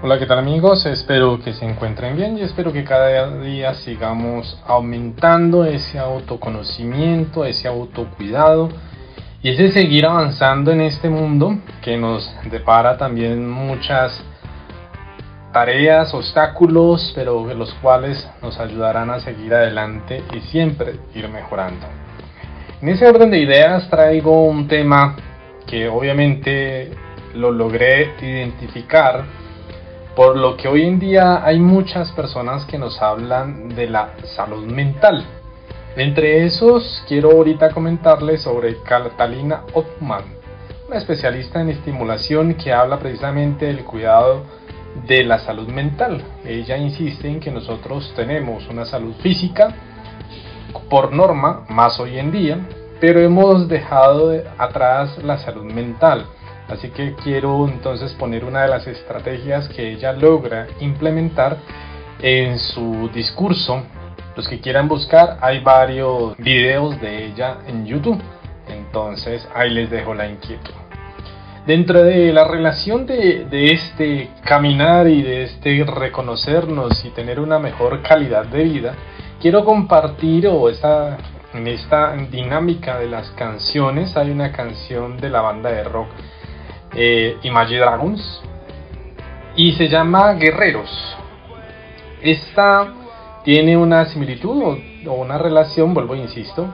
Hola, ¿qué tal amigos? Espero que se encuentren bien y espero que cada día sigamos aumentando ese autoconocimiento, ese autocuidado y ese seguir avanzando en este mundo que nos depara también muchas tareas, obstáculos, pero los cuales nos ayudarán a seguir adelante y siempre ir mejorando. En ese orden de ideas traigo un tema que obviamente lo logré identificar por lo que hoy en día hay muchas personas que nos hablan de la salud mental. Entre esos quiero ahorita comentarles sobre Catalina Hoffman, una especialista en estimulación que habla precisamente del cuidado de la salud mental. Ella insiste en que nosotros tenemos una salud física por norma, más hoy en día, pero hemos dejado atrás la salud mental Así que quiero entonces poner una de las estrategias que ella logra implementar en su discurso. Los que quieran buscar, hay varios videos de ella en YouTube. Entonces ahí les dejo la inquietud. Dentro de la relación de, este caminar y de este reconocernos y tener una mejor calidad de vida, quiero compartir o esta, en esta dinámica de las canciones hay una canción de la banda de rock eh, Imagine Dragons y se llama Guerreros. Esta tiene una similitud o, una relación, vuelvo e insisto,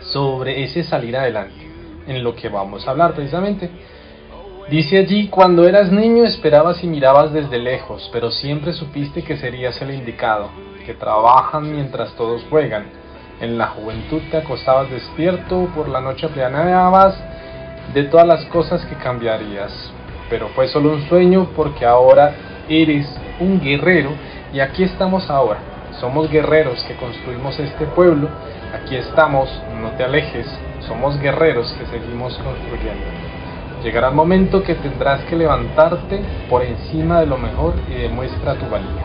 sobre ese salir adelante, en lo que vamos a hablar precisamente. Dice allí, cuando eras niño esperabas y mirabas desde lejos, pero siempre supiste que serías el indicado, que trabajan mientras todos juegan. En la juventud te acostabas despierto, por la noche planeabas de todas las cosas que cambiarías. Pero fue solo un sueño porque ahora eres un guerrero y aquí estamos ahora. Somos guerreros que construimos este pueblo. Aquí estamos, no te alejes. Somos guerreros que seguimos construyendo. Llegará el momento que tendrás que levantarte por encima de lo mejor y demuestra tu valía.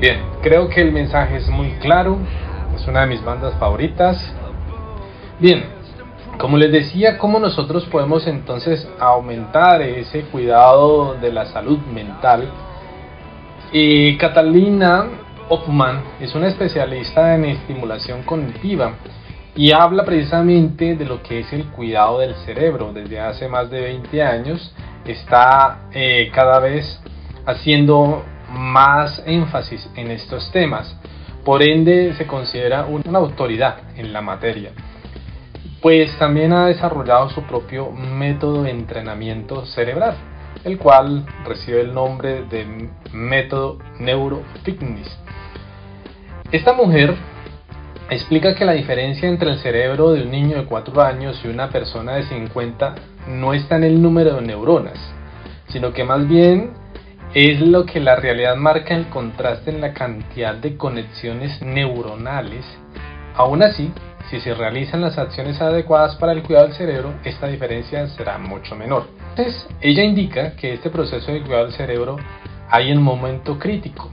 Bien, creo que el mensaje es muy claro. Es una de mis bandas favoritas. Bien, como les decía, ¿cómo nosotros podemos entonces aumentar ese cuidado de la salud mental? Y Catalina Hoffman es una especialista en estimulación cognitiva y habla precisamente de lo que es el cuidado del cerebro. Desde hace más de 20 años está eh, cada vez haciendo más énfasis en estos temas. Por ende, se considera una autoridad en la materia pues también ha desarrollado su propio método de entrenamiento cerebral, el cual recibe el nombre de método neurofitness. Esta mujer explica que la diferencia entre el cerebro de un niño de 4 años y una persona de 50 no está en el número de neuronas, sino que más bien es lo que la realidad marca el contraste en la cantidad de conexiones neuronales. Aún así, si se realizan las acciones adecuadas para el cuidado del cerebro, esta diferencia será mucho menor. Entonces, ella indica que este proceso de cuidado del cerebro hay un momento crítico,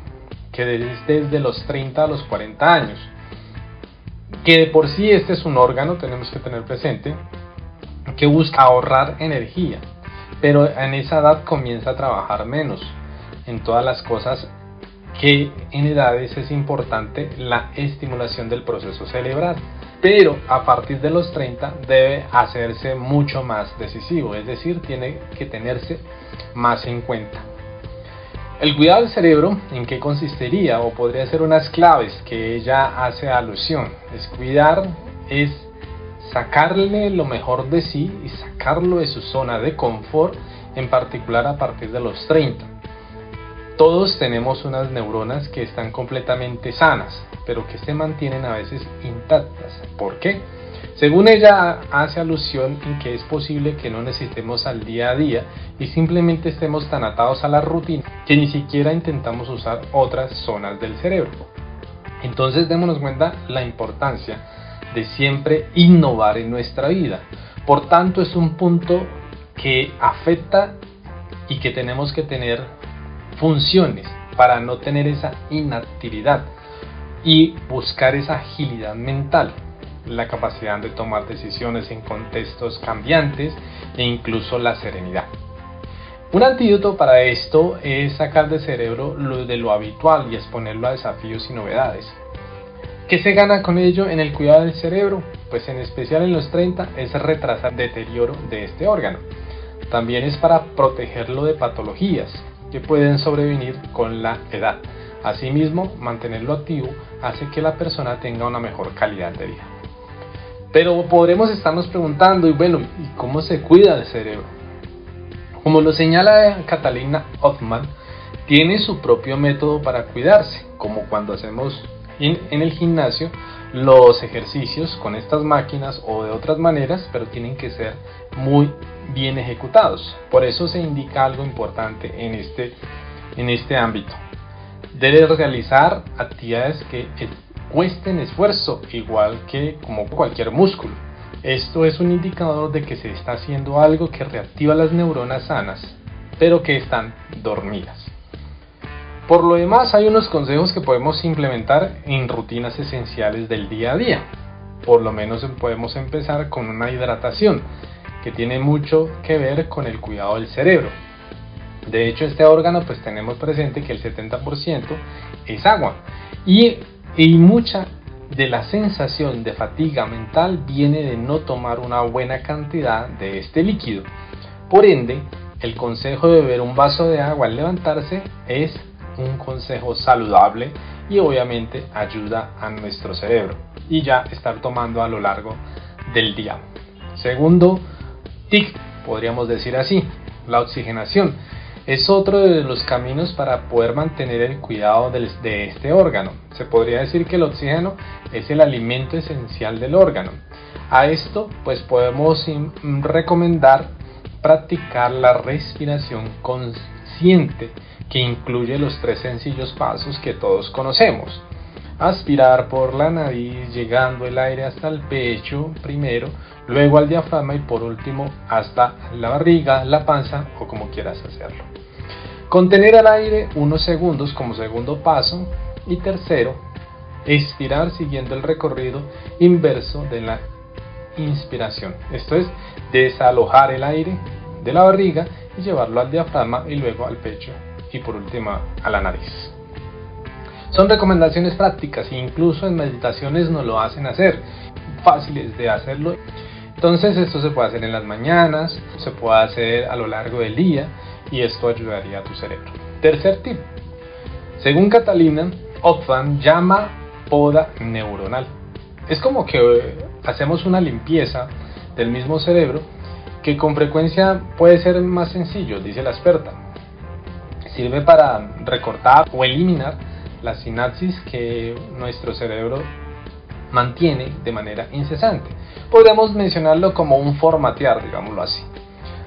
que es desde los 30 a los 40 años. Que de por sí este es un órgano, tenemos que tener presente, que busca ahorrar energía, pero en esa edad comienza a trabajar menos en todas las cosas que en edades es importante la estimulación del proceso cerebral pero a partir de los 30 debe hacerse mucho más decisivo, es decir, tiene que tenerse más en cuenta. El cuidado del cerebro, ¿en qué consistiría? O podría ser unas claves que ella hace alusión. Es cuidar, es sacarle lo mejor de sí y sacarlo de su zona de confort, en particular a partir de los 30. Todos tenemos unas neuronas que están completamente sanas, pero que se mantienen a veces intactas. ¿Por qué? Según ella hace alusión en que es posible que no necesitemos al día a día y simplemente estemos tan atados a la rutina que ni siquiera intentamos usar otras zonas del cerebro. Entonces démonos cuenta la importancia de siempre innovar en nuestra vida. Por tanto es un punto que afecta y que tenemos que tener funciones para no tener esa inactividad y buscar esa agilidad mental, la capacidad de tomar decisiones en contextos cambiantes e incluso la serenidad. Un antídoto para esto es sacar del cerebro lo de lo habitual y exponerlo a desafíos y novedades. ¿Qué se gana con ello en el cuidado del cerebro? Pues en especial en los 30 es retrasar el deterioro de este órgano. También es para protegerlo de patologías que pueden sobrevenir con la edad. Asimismo, mantenerlo activo hace que la persona tenga una mejor calidad de vida. Pero podremos estarnos preguntando, y bueno, ¿y cómo se cuida el cerebro? Como lo señala Catalina Hoffman, tiene su propio método para cuidarse, como cuando hacemos en, en el gimnasio los ejercicios con estas máquinas o de otras maneras, pero tienen que ser muy bien ejecutados. Por eso se indica algo importante en este, en este ámbito. Debe realizar actividades que cuesten esfuerzo, igual que como cualquier músculo. Esto es un indicador de que se está haciendo algo que reactiva las neuronas sanas, pero que están dormidas. Por lo demás, hay unos consejos que podemos implementar en rutinas esenciales del día a día. Por lo menos podemos empezar con una hidratación, que tiene mucho que ver con el cuidado del cerebro. De hecho, este órgano pues tenemos presente que el 70% es agua y, y mucha de la sensación de fatiga mental viene de no tomar una buena cantidad de este líquido. Por ende, el consejo de beber un vaso de agua al levantarse es un consejo saludable y obviamente ayuda a nuestro cerebro y ya estar tomando a lo largo del día. Segundo TIC, podríamos decir así, la oxigenación. Es otro de los caminos para poder mantener el cuidado de este órgano. Se podría decir que el oxígeno es el alimento esencial del órgano. A esto pues podemos recomendar practicar la respiración consciente que incluye los tres sencillos pasos que todos conocemos. Aspirar por la nariz llegando el aire hasta el pecho primero, luego al diafragma y por último hasta la barriga, la panza o como quieras hacerlo. Contener el aire unos segundos como segundo paso y tercero, expirar siguiendo el recorrido inverso de la inspiración. Esto es desalojar el aire de la barriga y llevarlo al diafragma y luego al pecho y por último a la nariz. Son recomendaciones prácticas e incluso en meditaciones nos lo hacen hacer, fáciles de hacerlo. Entonces esto se puede hacer en las mañanas, se puede hacer a lo largo del día y esto ayudaría a tu cerebro. Tercer tip. Según Catalina, Othman llama poda neuronal. Es como que hacemos una limpieza del mismo cerebro que con frecuencia puede ser más sencillo, dice la experta. Sirve para recortar o eliminar la sinapsis que nuestro cerebro mantiene de manera incesante. Podríamos mencionarlo como un formatear, digámoslo así.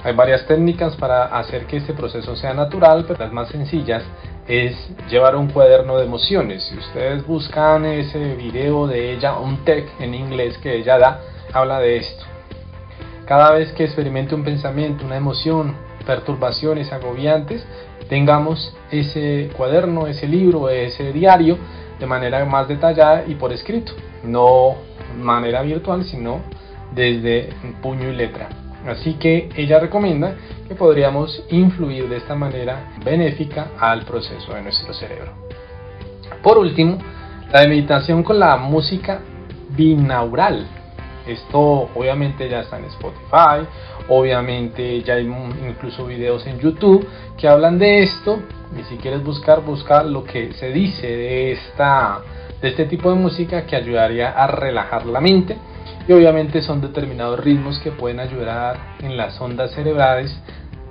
Hay varias técnicas para hacer que este proceso sea natural, pero las más sencillas es llevar un cuaderno de emociones. Si ustedes buscan ese video de ella, un tech en inglés que ella da, habla de esto. Cada vez que experimente un pensamiento, una emoción, perturbaciones agobiantes, tengamos ese cuaderno, ese libro, ese diario de manera más detallada y por escrito, no manera virtual, sino desde puño y letra. Así que ella recomienda que podríamos influir de esta manera benéfica al proceso de nuestro cerebro. Por último, la meditación con la música binaural. Esto obviamente ya está en Spotify, obviamente ya hay incluso videos en YouTube que hablan de esto. Y si quieres buscar, busca lo que se dice de, esta, de este tipo de música que ayudaría a relajar la mente. Y obviamente son determinados ritmos que pueden ayudar en las ondas cerebrales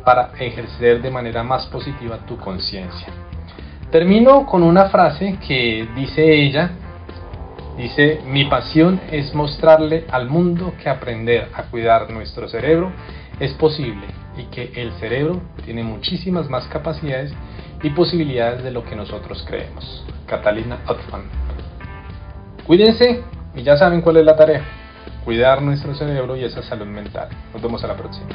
para ejercer de manera más positiva tu conciencia. Termino con una frase que dice ella, Dice, mi pasión es mostrarle al mundo que aprender a cuidar nuestro cerebro es posible y que el cerebro tiene muchísimas más capacidades y posibilidades de lo que nosotros creemos. Catalina Ottman. Cuídense y ya saben cuál es la tarea. Cuidar nuestro cerebro y esa salud mental. Nos vemos a la próxima.